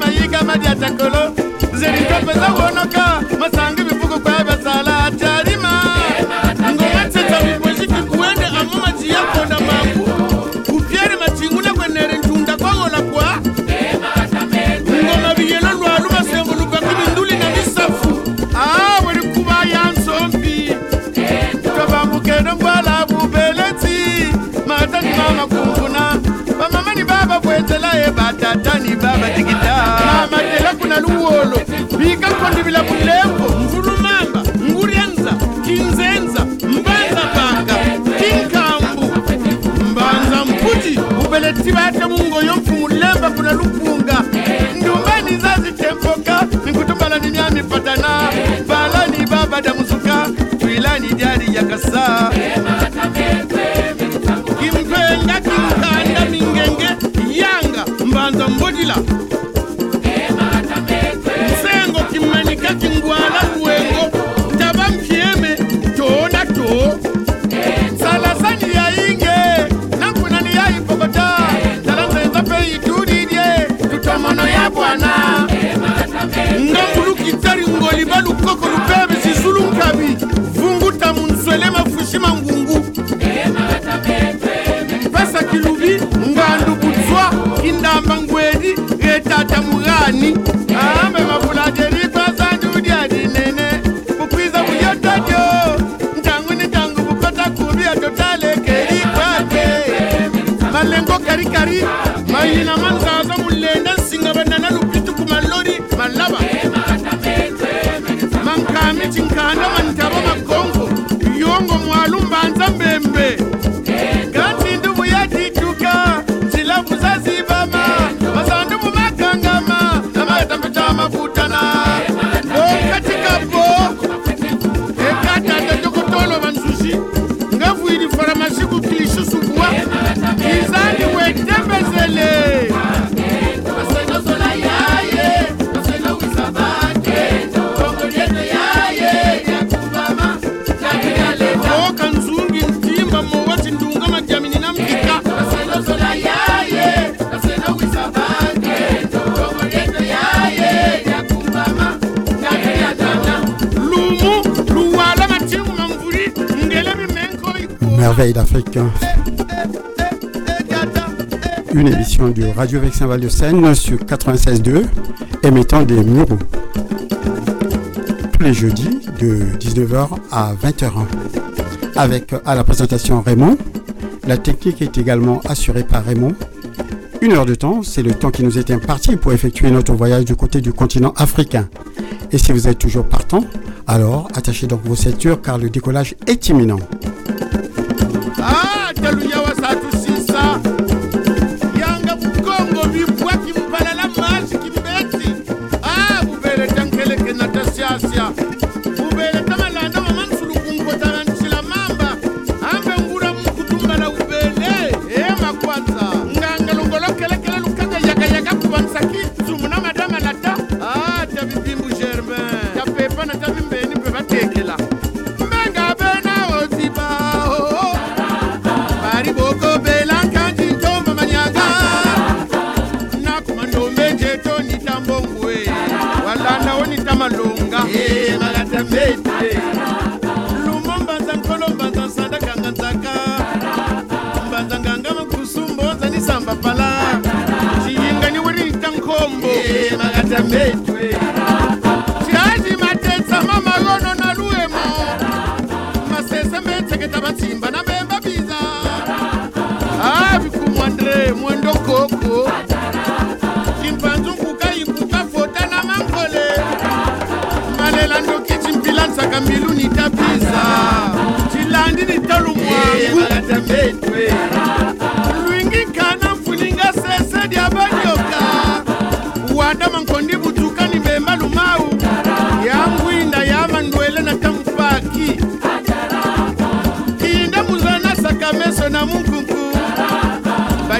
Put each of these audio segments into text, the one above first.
mayiga madi atakolo nzeli topeza wonoka tatani baba tikita. Namatela kuna luwolo. Bika kondivila mulembo ngurumamba ngurianza kinzenza mbanza banga tinkambu mbanza mputi ubeletivatya mungoyo mfumulemba kuna lupu mbodila nsengo kimanika kingwala kuwengo taba mpyeme tona to salasani yainge nakunani yaipokota talanzenza pe itudidye tutomono ya bwana. Ngambulukitari ngoliba lukoko lupebe sisulu nkabi vunguta munswele mafushima ngungu mari mahina manzaza mulenda nsinga vanana lupituku malori malava mankami chinkanda mantava makongo yongo mwalu mbanza mbembe D'Afrique. Une émission du Radio Vexin Val de Seine sur 96.2 émettant des muraux. Tous les jeudis de 19h à 20h. Avec à la présentation Raymond. La technique est également assurée par Raymond. Une heure de temps, c'est le temps qui nous est imparti pour effectuer notre voyage du côté du continent africain. Et si vous êtes toujours partant, alors attachez donc vos ceintures car le décollage est imminent. Ah,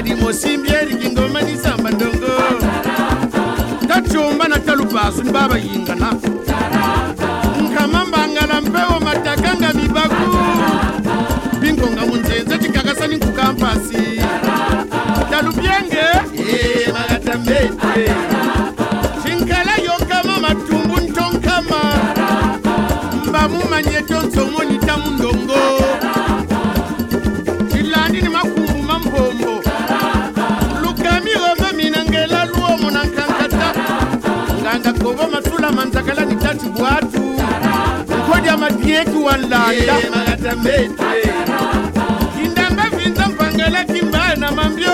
mobali mosimbi eriki ngoma nisamba ndongo. Tacumba na talupasu nibabayingana nkama mbangala mpewo matakanga bibaku bingonga munzenze tikakasani nkukampasi talubyenge eh, magatambe kietuwandanda kindamba vinza mpangela kimbaya na mambio.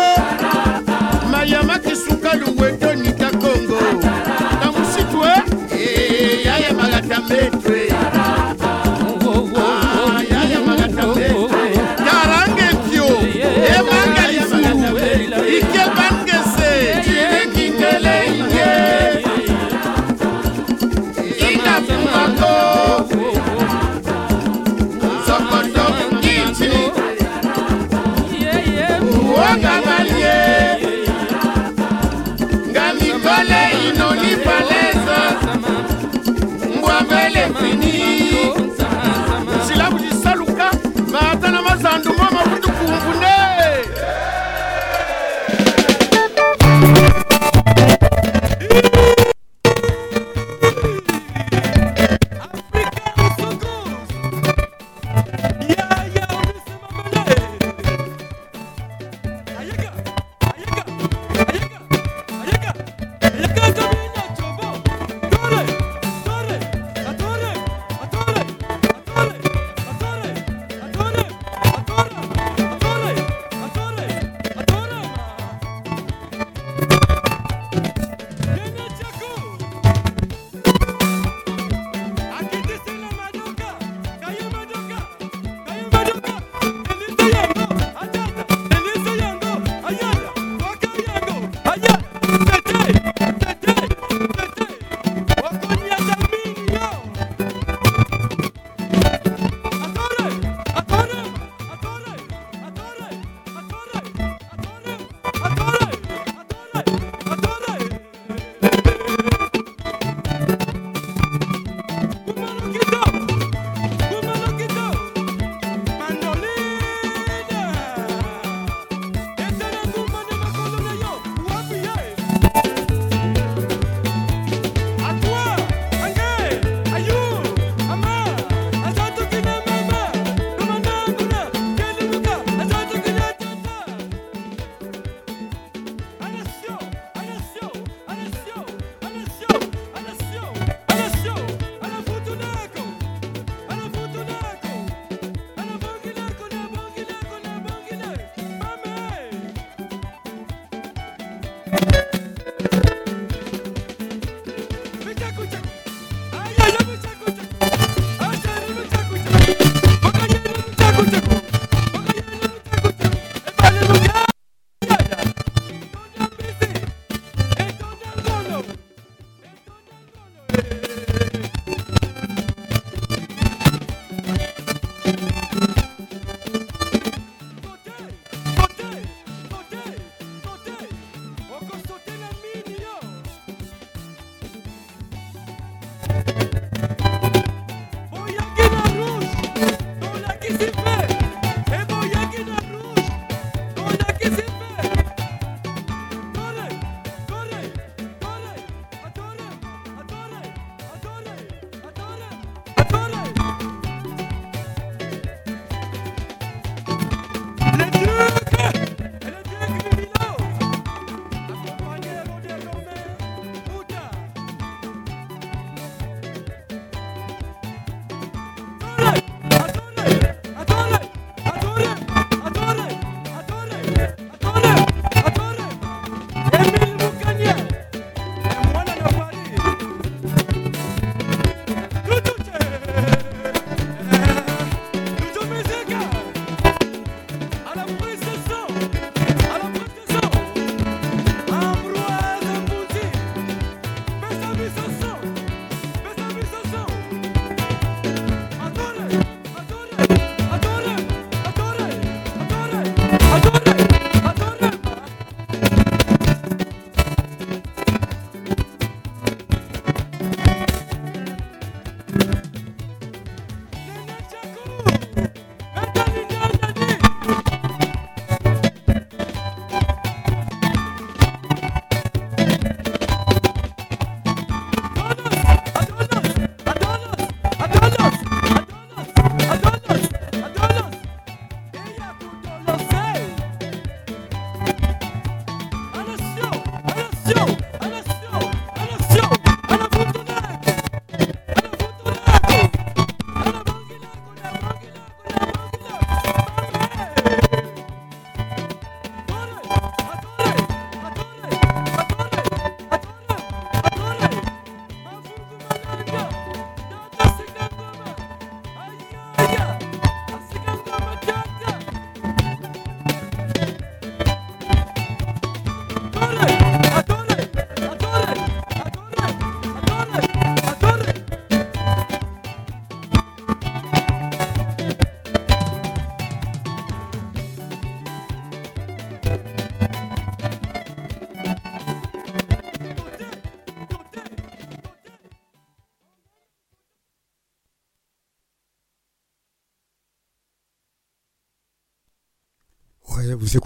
Mayama kisuka luwetoni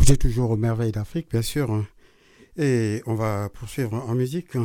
vous écoutez toujours Merveille d'Afrique, bien sûr. Hein. Et on va poursuivre en musique.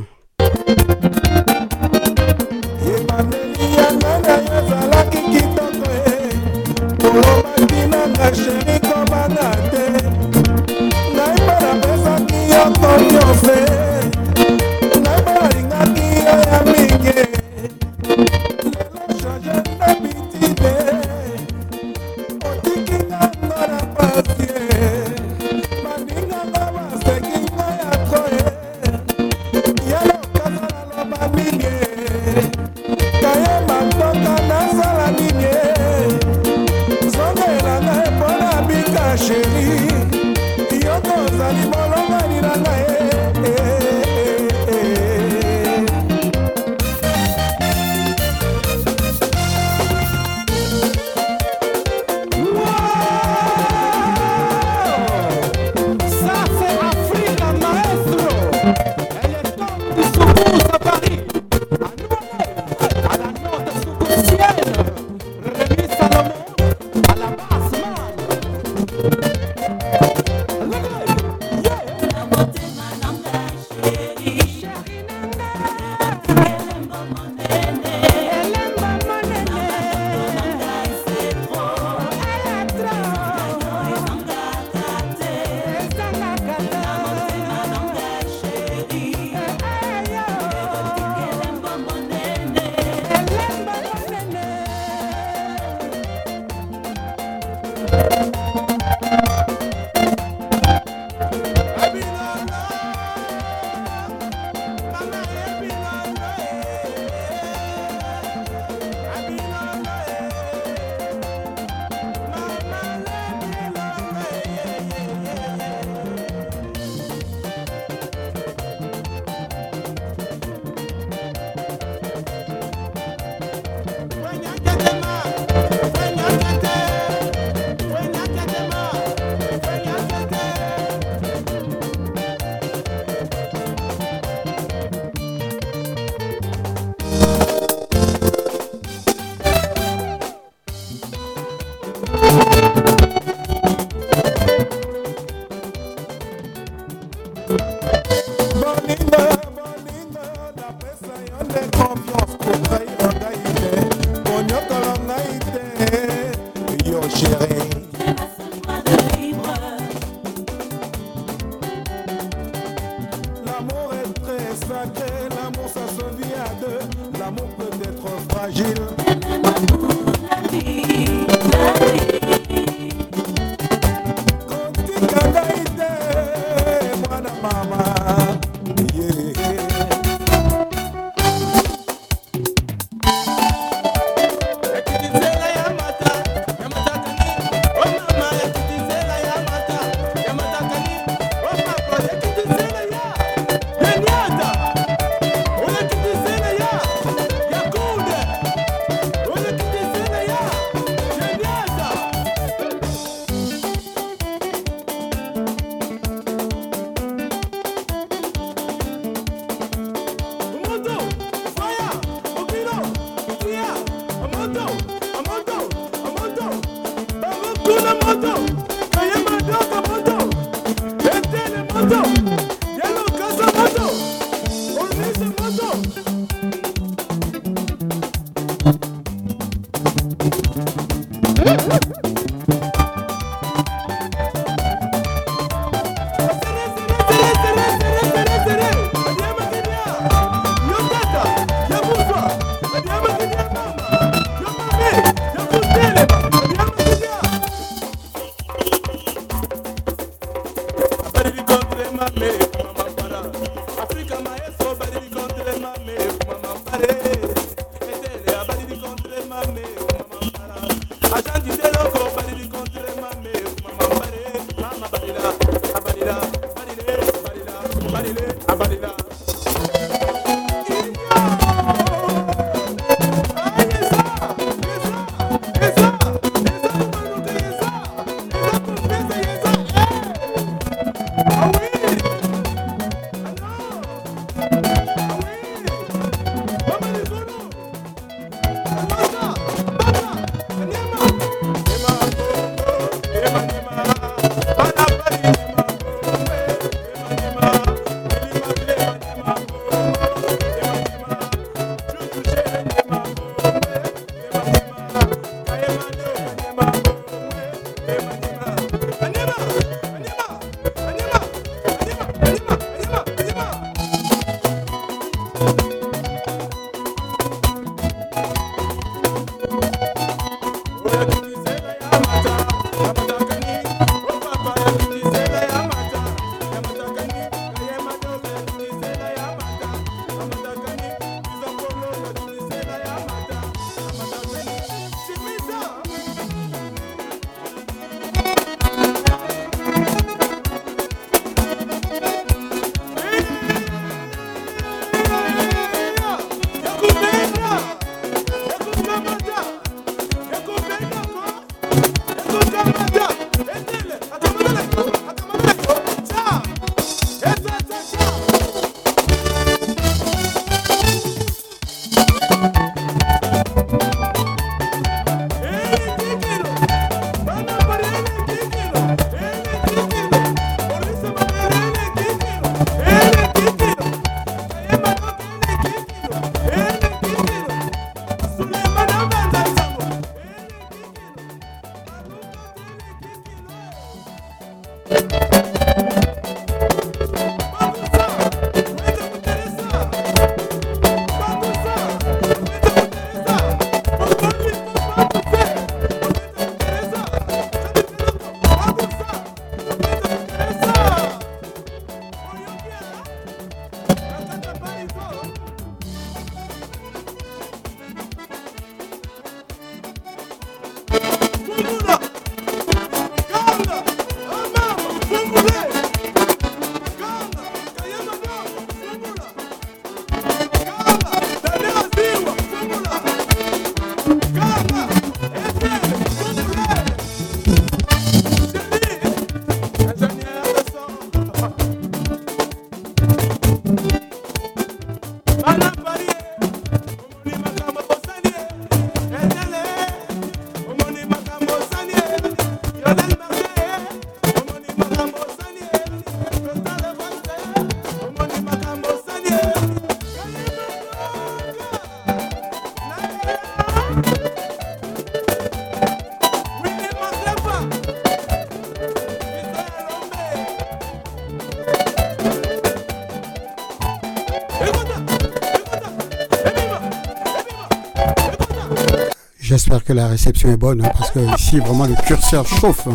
La réception est bonne, hein, parce que ici, vraiment, le curseur chauffe.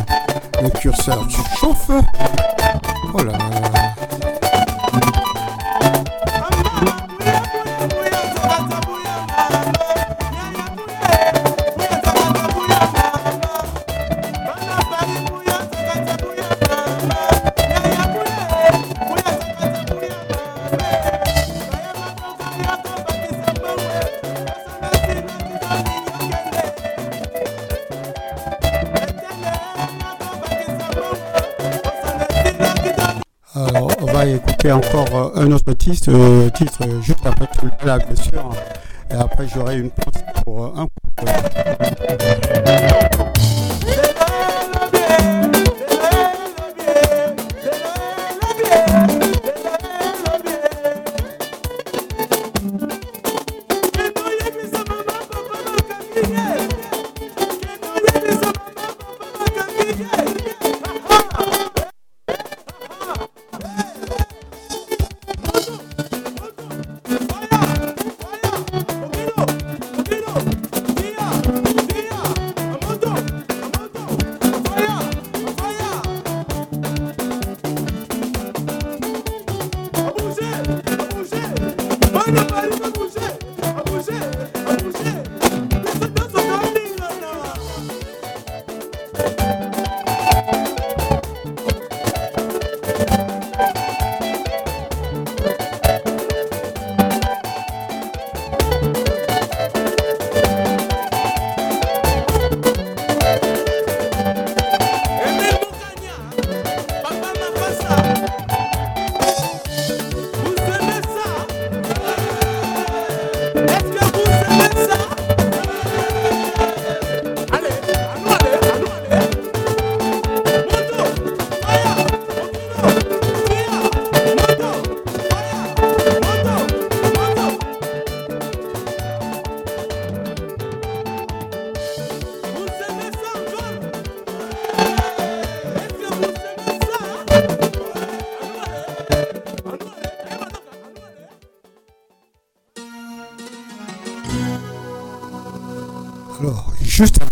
Le curseur chauffe. Un autre titre, euh, titre euh, juste après là, bien sûr. Et après, j'aurai une pensée pour euh, un couple.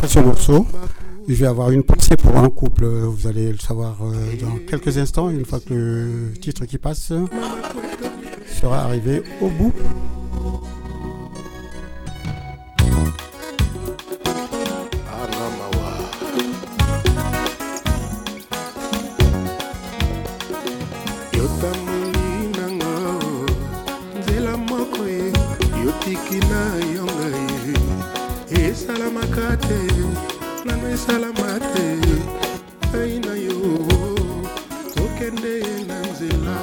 Ce morceau, je vais avoir une pensée pour un couple. Vous allez le savoir euh, dans quelques instants, une fois que le titre qui passe sera arrivé au bout. Esalamaka te nano esalama te. Ngai na yo tokende na nzela.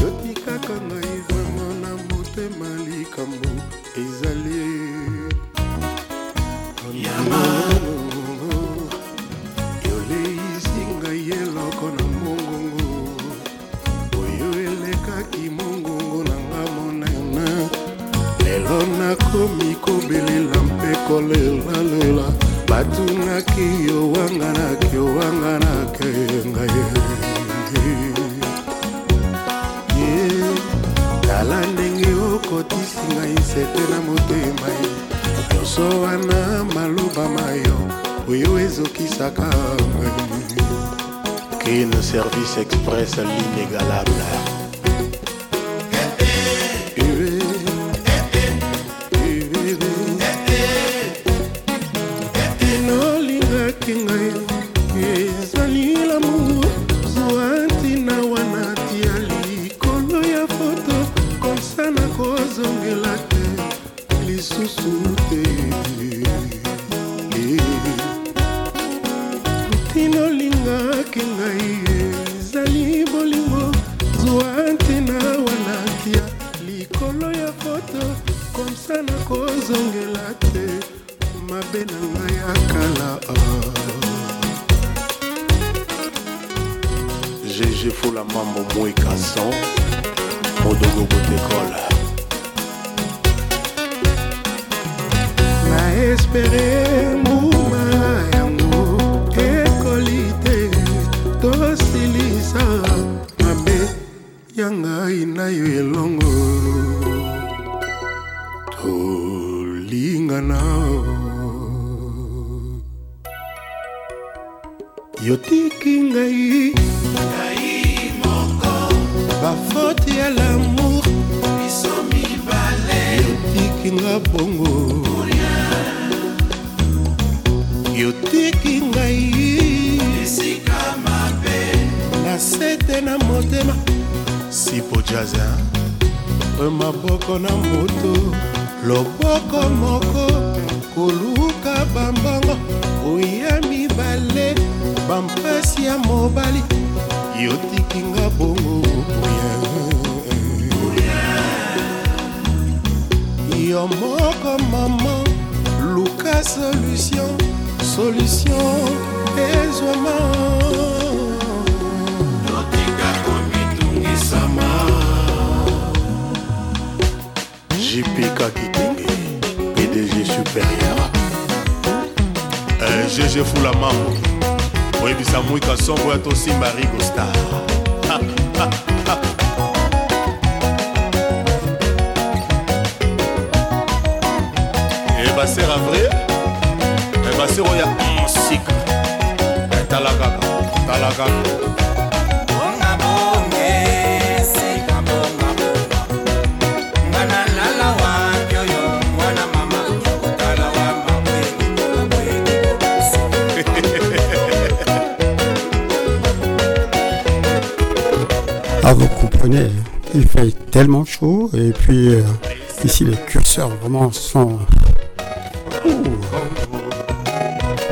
Yotikaka ngai vraimen na motema likambo ezali. Yoleisi ngai eloko na mongongo. Oyo elekaki mongongo na nga monene. Lelo nakomi kobelela mpe kolelalela batunaki yowanganaki yowanganake ngai ye tala ndenge okotisi ngai sete na motema ye. Nyonso wana maloba mayo oyo ezokisaka ngai Kin Service Express l'inégalable. Yotiki ngai. Bafoti ya lamour. Yotiki nga bongo. Yotiki ngai. Na sete na motema. Sipo oyo maboko na moto. Loboko moko. Koluka bambongo. Oya mibale bampasi ya mobali yotiki nga bongo oya yo moko mama luka solution solution ezwama JP Kakitenge, PDG supérieur. Euh, GG Fula Mambo. koyebisa mwika songo ya tosimba rigostar baser eh, avril baser eh, oyo ya onsika eh, tala kaka tala kaka Ah, vous comprenez, il fait tellement chaud et puis euh, ici les curseurs vraiment sont. Ouh.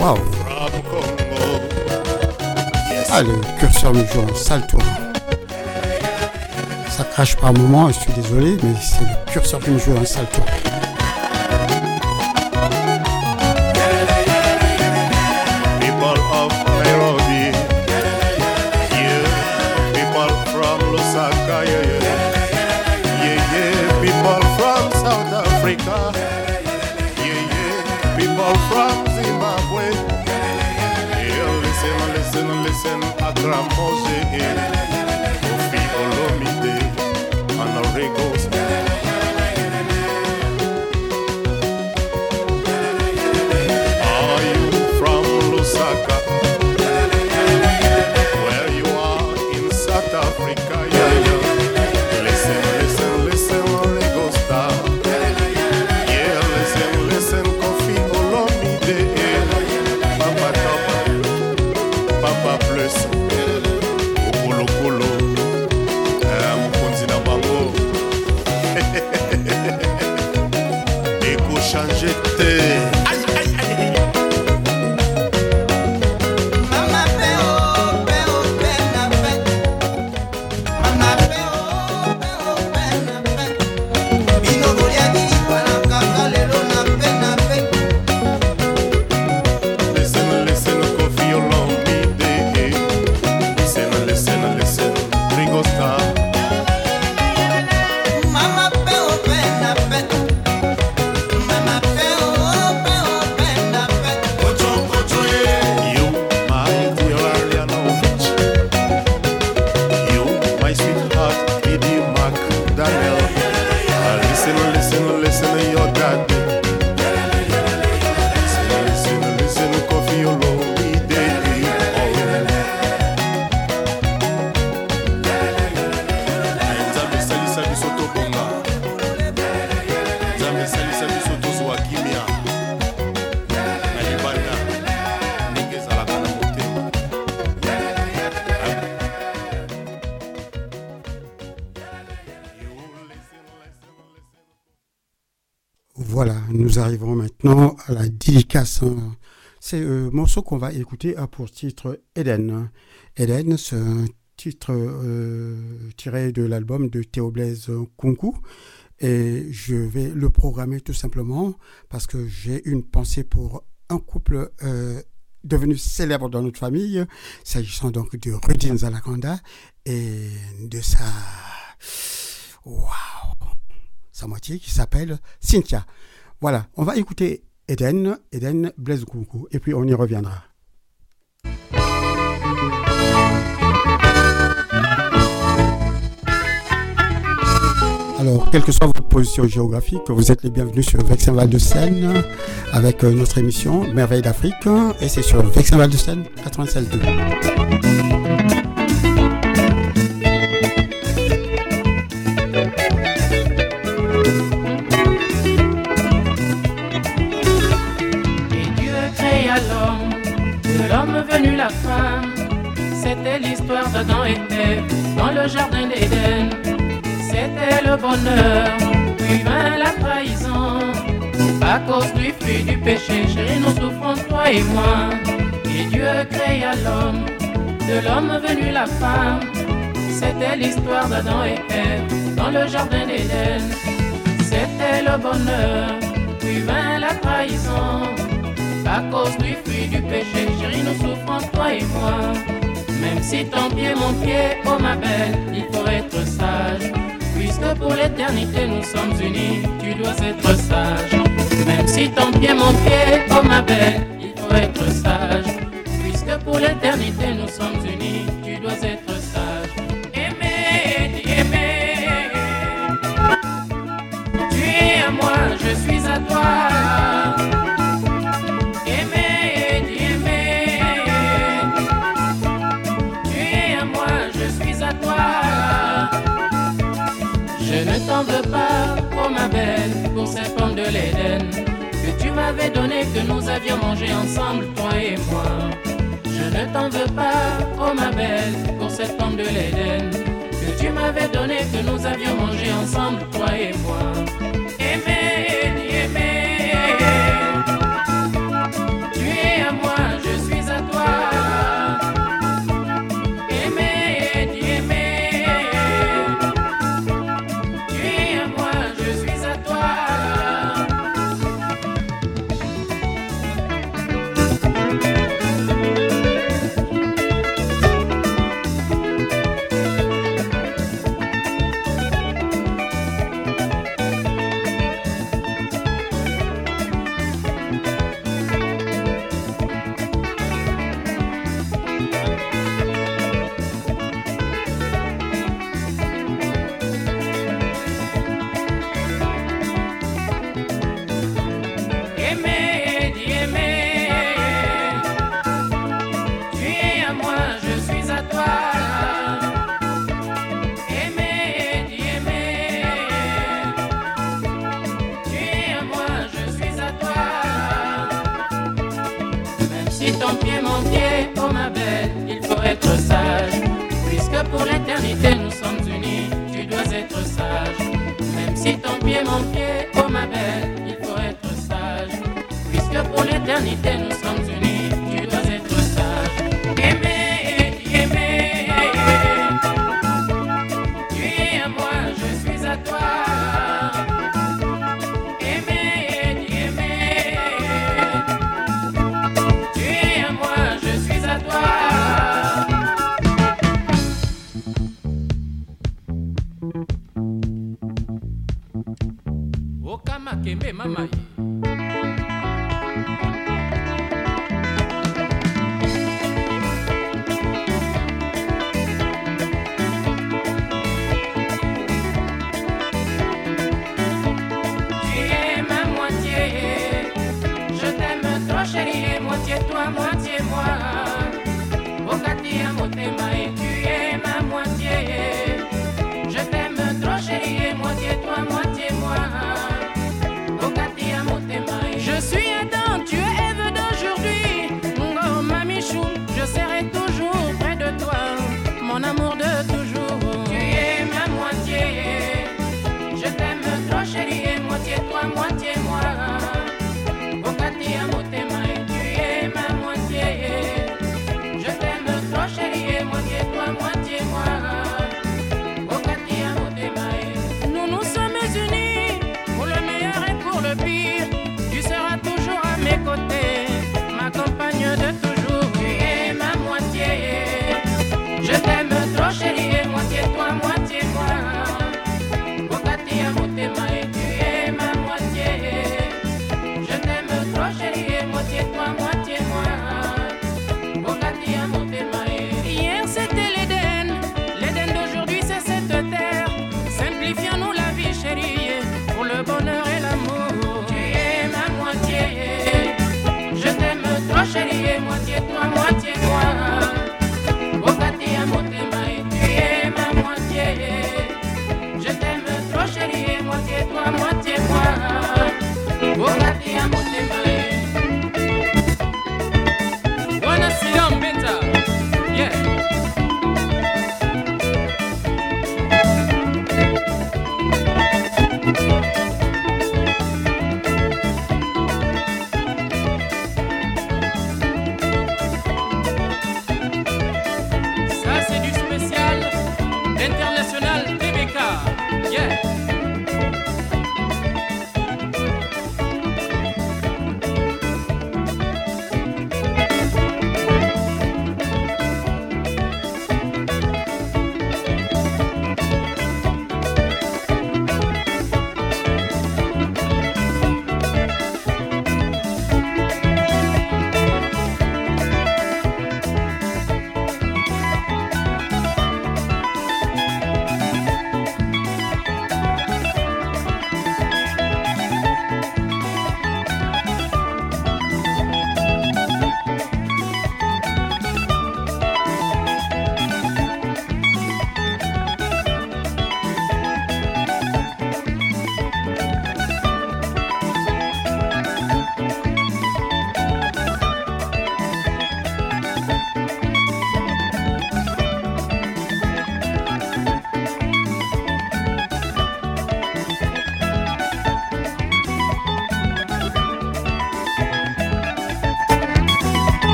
Waouh! Ah, le curseur me joue un sale tour. Ça crache par moment, je suis désolé, mais c'est le curseur qui me joue un sale tour. Ramosey. C'est un morceau qu'on va écouter a pour titre Eden. Eden, c'est un titre euh, tiré de l'album de Théo Blaise Kunku. Et je vais le programmer tout simplement parce que j'ai une pensée pour un couple euh, devenu célèbre dans notre famille, s'agissant donc de Rudin Zalakanda et de sa... Waouh sa moitié qui s'appelle Cynthia. Voilà, on va écouter Eden, Eden Blaise Coucou, et puis on y reviendra. Alors, quelle que soit votre position géographique, vous êtes les bienvenus sur Vexin Val de Seine avec euh, notre émission Merveille d'Afrique et c'est sur Vexin Val de Seine 96.2. C'était l'histoire d'Adam et Ève dans le jardin d'Éden. C'était le bonheur, puis vint la trahison. À cause du fruit du péché, chérie, nous souffrons, toi et moi. Et Dieu créa l'homme, de l'homme venu la femme. C'était l'histoire d'Adam et Ève dans le jardin d'Éden. C'était le bonheur, puis vint la trahison. À cause du fruit du péché, chérie, nous souffrons, toi et moi. Même si ton pied, mon pied, oh ma belle, il faut être sage. Puisque pour l'éternité nous sommes unis, tu dois être sage. Même si ton pied, mon pied, oh ma belle, il faut être sage. Puisque pour l'éternité nous sommes unis, tu dois être donné, que nous avions mangé ensemble, toi et moi. Je ne t'en veux pas, oh ma belle, pour cette pomme de l'Éden que tu m'avais donné, que nous avions mangé ensemble, toi et moi. Danny Dennis.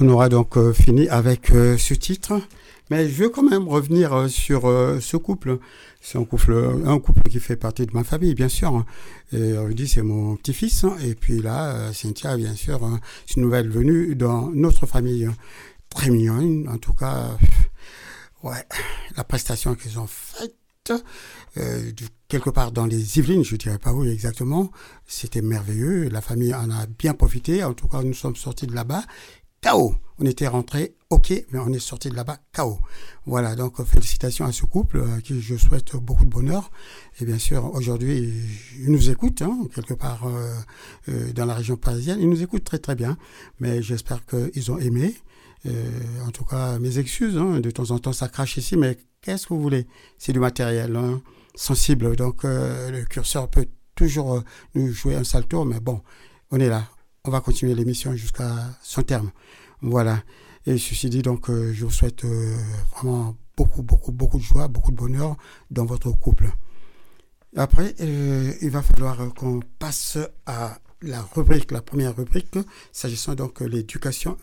On aura donc euh, fini avec euh, ce titre. Mais je veux quand même revenir euh, sur ce couple. C'est un couple, un couple qui fait partie de ma famille, bien sûr. Et on dit c'est mon petit-fils. Et puis là, Cynthia, bien sûr, hein, c'est une nouvelle venue dans notre famille. Très mignonne, en tout cas. Ouais, la prestation qu'ils ont faite, quelque part dans les Yvelines, je dirais pas où exactement, c'était merveilleux. La famille en a bien profité. En tout cas, nous sommes sortis de là-bas KO. On était rentrés, ok, mais on est sorti de là-bas KO. Voilà, donc euh, félicitations à ce couple euh, à qui je souhaite beaucoup de bonheur. Et bien sûr, aujourd'hui, ils nous écoutent, hein, quelque part euh, euh, dans la région parisienne. Ils nous écoutent très très bien, mais j'espère qu'ils ont aimé. Euh, en tout cas, mes excuses, hein, de temps en temps ça crache ici, mais qu'est-ce que vous voulez? C'est du matériel. hein. sensible, donc euh, le curseur peut toujours euh, nous jouer un sale mais bon, on est là. On va continuer l'émission jusqu'à son terme. Voilà. Et ceci dit, donc, euh, je vous souhaite euh, vraiment beaucoup, beaucoup, beaucoup de joie, beaucoup de bonheur dans votre couple. Après, euh, il va falloir qu'on passe à la rubrique, la première rubrique, s'agissant donc de l'éducation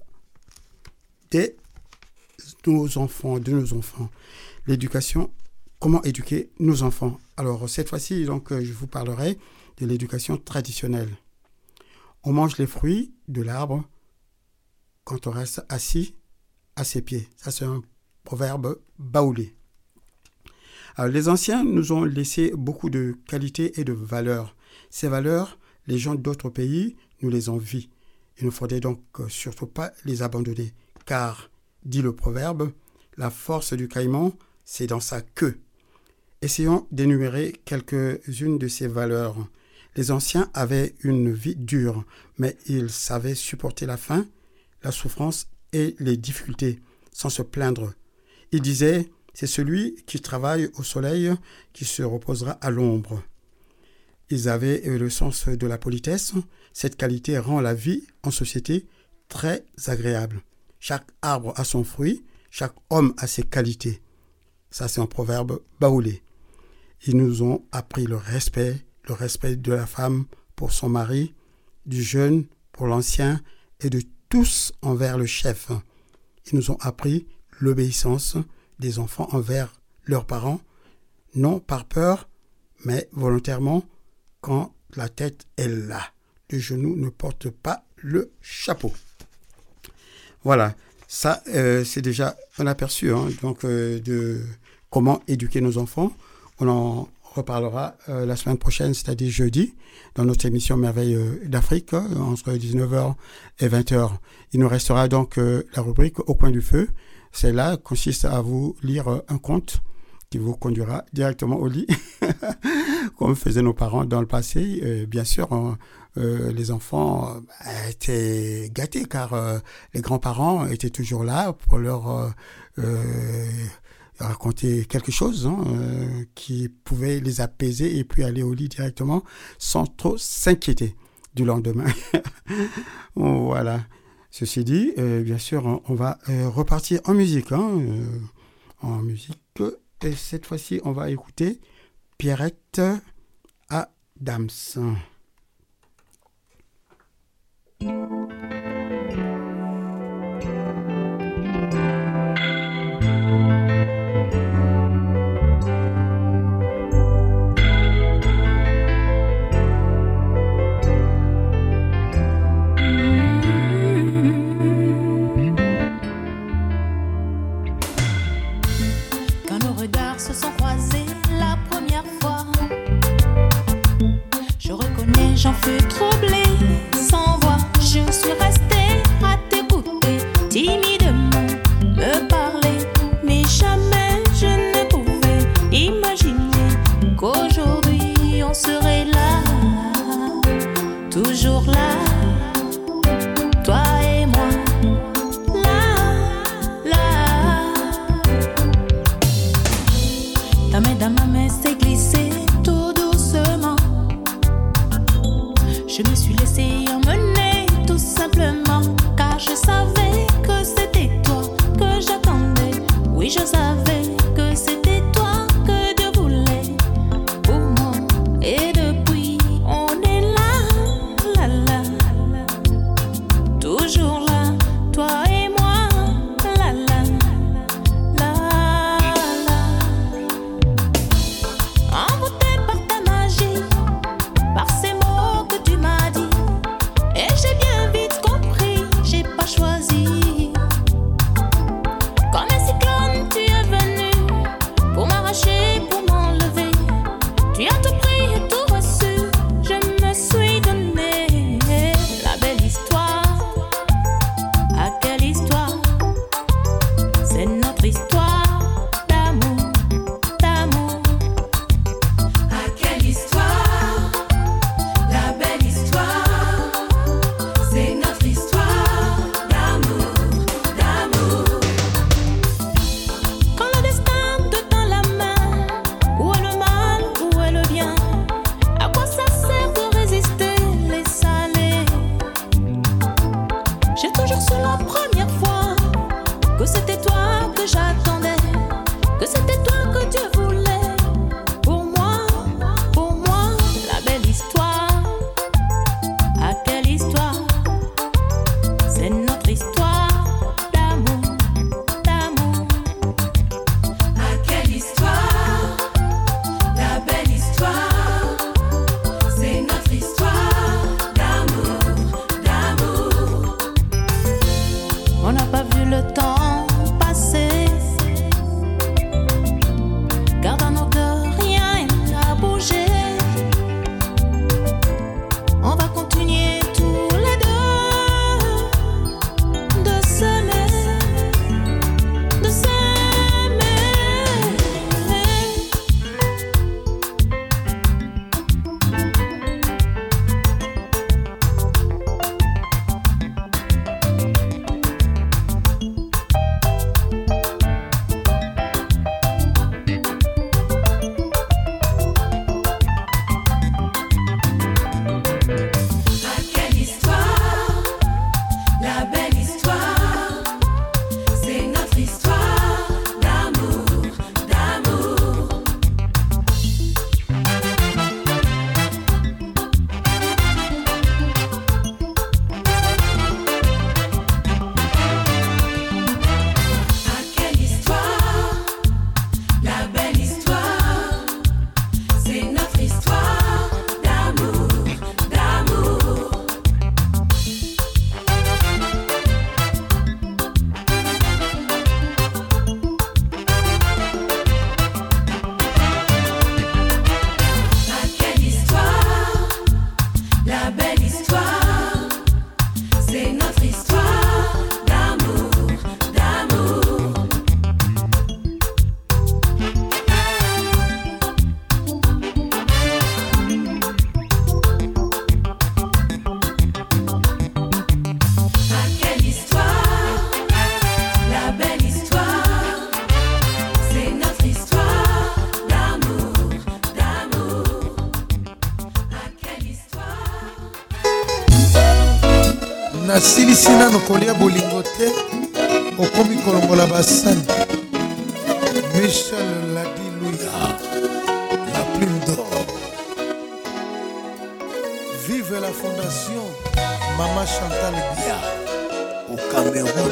des nos enfants, de nos enfants. L'éducation, comment éduquer nos enfants? Alors, cette fois-ci, donc, je vous parlerai de l'éducation traditionnelle. On mange les fruits de l'arbre quand on reste assis à ses pieds. Ça, c'est un proverbe baoulé. Alors, les anciens nous ont laissé beaucoup de qualités et de valeurs. Ces valeurs, les gens d'autres pays nous les envient. Il ne faudrait donc euh, surtout pas les abandonner, car, dit le proverbe, la force du caïman, c'est dans sa queue. Essayons d'énumérer quelques-unes de ces valeurs. Les anciens avaient une vie dure, mais ils savaient supporter la faim, la souffrance et les difficultés sans se plaindre. Ils disaient, c'est celui qui travaille au soleil qui se reposera à l'ombre. Ils avaient le sens de la politesse. Cette qualité rend la vie en société très agréable. Chaque arbre a son fruit, chaque homme a ses qualités. Ça, c'est un proverbe baoulé. Ils nous ont appris le respect, le respect de la femme pour son mari, du jeune pour l'ancien et de tous envers le chef. Ils nous ont appris l'obéissance des enfants envers leurs parents, non par peur, mais volontairement quand la tête est là. Le genou ne porte pas le chapeau. Voilà, ça euh, c'est déjà un aperçu hein, donc, euh, de comment éduquer nos enfants. On en reparlera euh, la semaine prochaine, c'est-à-dire jeudi, dans notre émission Merveille euh, d'Afrique, hein, entre 19h et 20h. Il nous restera donc euh, la rubrique Au coin du feu. Celle-là consiste à vous lire euh, un conte qui vous conduira directement au lit, comme faisaient nos parents dans le passé. Euh, bien sûr, hein, euh, les enfants euh, étaient gâtés car euh, les grands-parents étaient toujours là pour leur euh, euh, raconter quelque chose hein, euh, qui pouvait les apaiser et puis aller au lit directement sans trop s'inquiéter du lendemain. voilà. Ceci dit, euh, bien sûr, on, on va euh, repartir en musique. hein, en musique. Et cette fois-ci, on va écouter Pierrette Adams. peu trop. Nasilisi nano kolia bolingo te. Okomi kolongola basani michel ladiluya la plume d'or. Vive la fondation mama chantal bia. Au cameroun.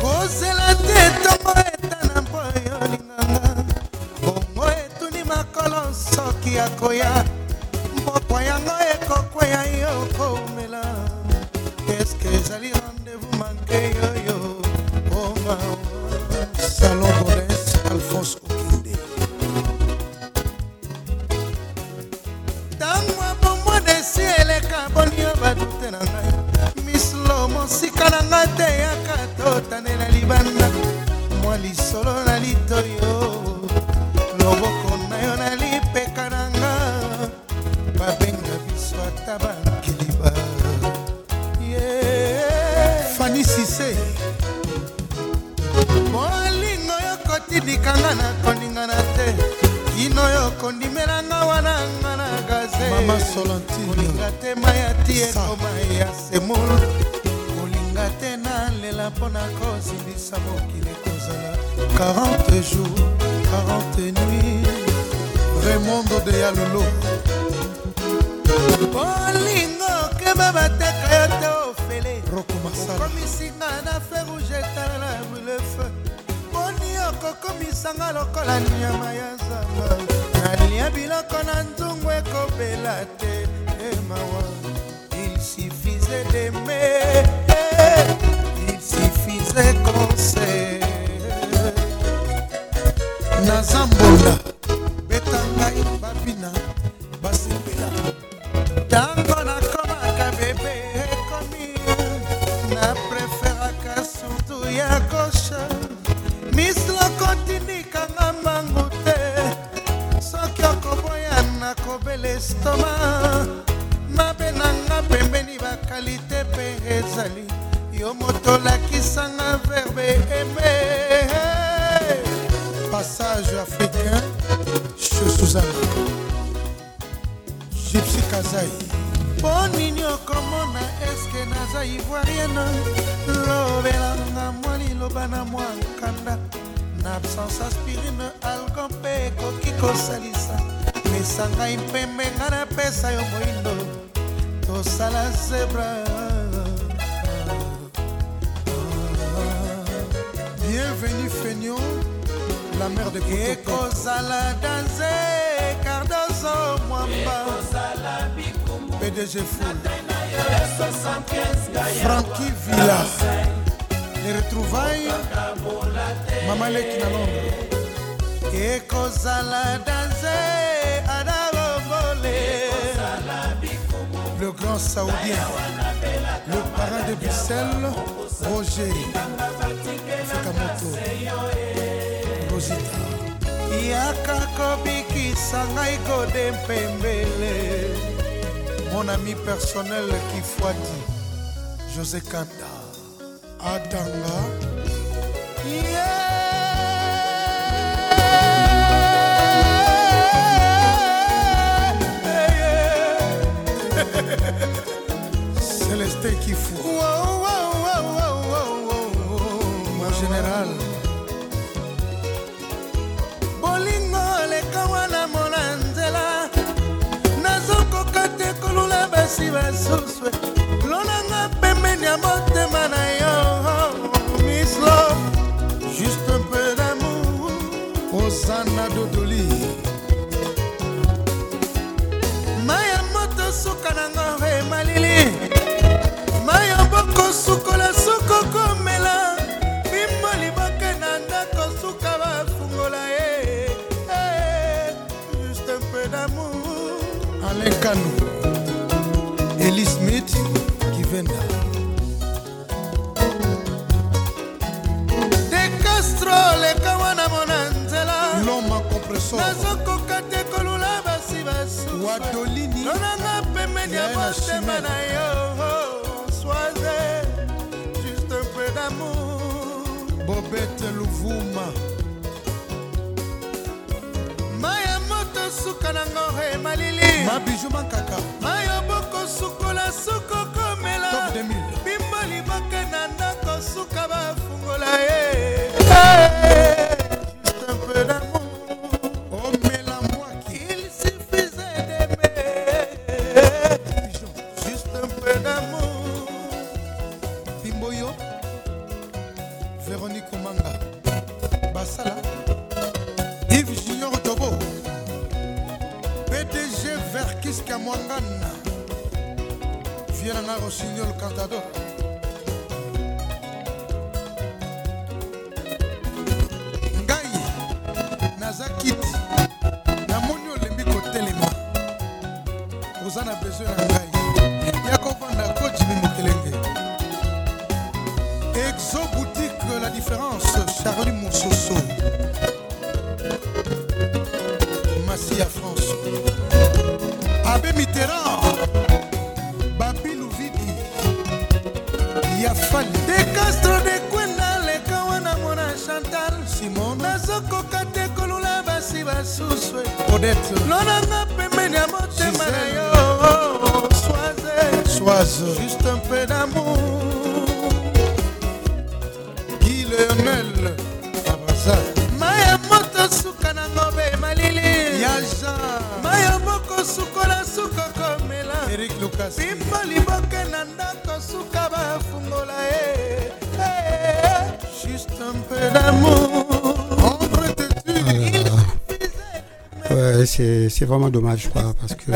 Kozela te ntongo etana mpo yo linganga. Bongo etuni makolo soki akoya. mbokwa 40 nuit remondo de yalolo. Bolingo keba bateka yo te ofele. Okomisinga na fe rouge etala na bulefe poni okokomisanga lokola nyama ya zamba. Nalia biloko na nzungu ekobela te. Emawa il suffisait d'aimer. Il suffisait conseil naza mbonda. Beta ngai babina basepela. Ntango nakomaka bebe ekomi. Na preferaka surtu ya kosha misloko tindikanga mbangu te. Soki okoboya nakobela estoma. Mabe nanga pembeni bakalite mpe ezali. Yo moto olakisanga verbe eme passage africain chez Suzanne Gypsy Kazai. Mpo nini okomona eske naza ivoirienne? Lobelanga mwa liloba na mwa nkanda na absence aspirine algo mpe ekoki kosalisa. Mesa ngai mpembe nga napesa yo moindo. Tosala zebra. Bienvenu feignon la mère de ekozala danse cardozo mwamba. Pdg franki villa. Les retrouvailles. Mama leki na londres. Ekozala danse adabobole le grand saoudien. Le parrain de bruxelles roger. Fekamoto rosita yaka kobikisa ngai gode mpembele. Mon ami personnel kifwati josé kanda. Atanga. Célestin kifu mon ya motema na yo mislo juste un peu d'amour osana dodoli. Mai ya moto suka nango emalili mai ya boko sukola suko komela. Bimbo liboke na ndako suka bafungola ye Eh, juste un peu d'amour. Alain nazokoka te kolula basi basu. Wadolini lonanga pembeni ya motema na yo. Soise juste un peu d'amour. Bobete luvuma. Mai ya moto suka nango emalili mabiju makaka mai c'est vraiment dommage, parce que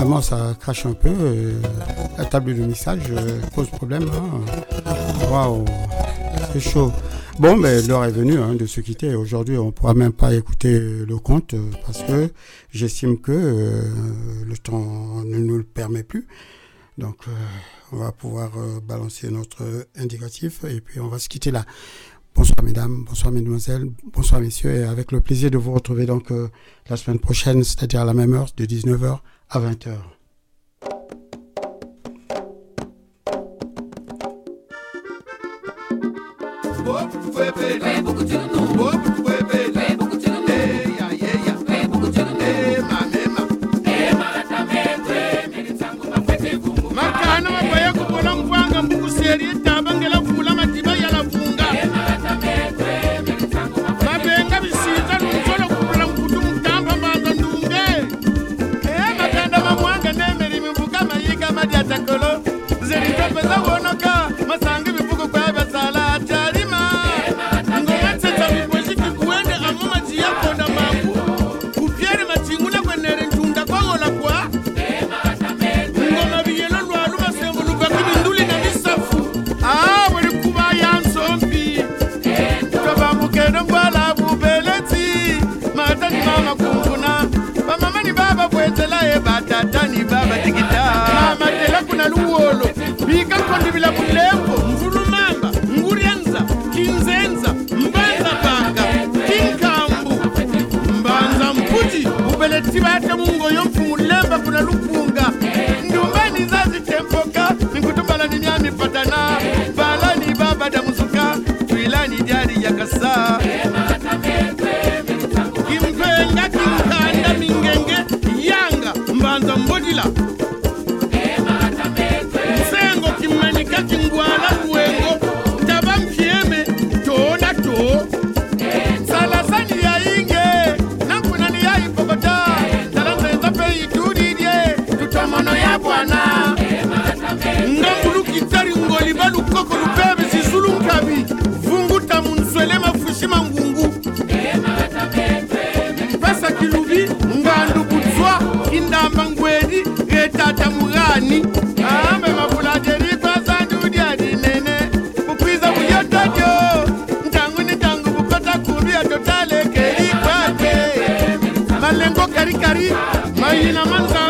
vraiment ça crache un peu. Euh, la table de mixage euh, pose problème. Hein. Waouh, c'est chaud. Bon, mais l'heure est venue hein, de se quitter. Aujourd'hui, on ne pourra même pas écouter euh, le compte parce que j'estime que le temps ne nous le permet plus. Donc, on va pouvoir balancer notre indicatif et puis on va se quitter là. Bonsoir mesdames, bonsoir mesdemoiselles, bonsoir messieurs. Et avec le plaisir de vous retrouver donc euh, la semaine prochaine, c'est-à-dire à la même heure de 19h à 20h. Shima ngungu. Pesa kilubi ngandu kutswa indamba ngweli retata mugani ambe mapulaje litwaza ndudya dinene. Kukwiza buyotajo ntangu ni ntangu bukota kubi atotale keli kwake. Malengo karikari mayina manzana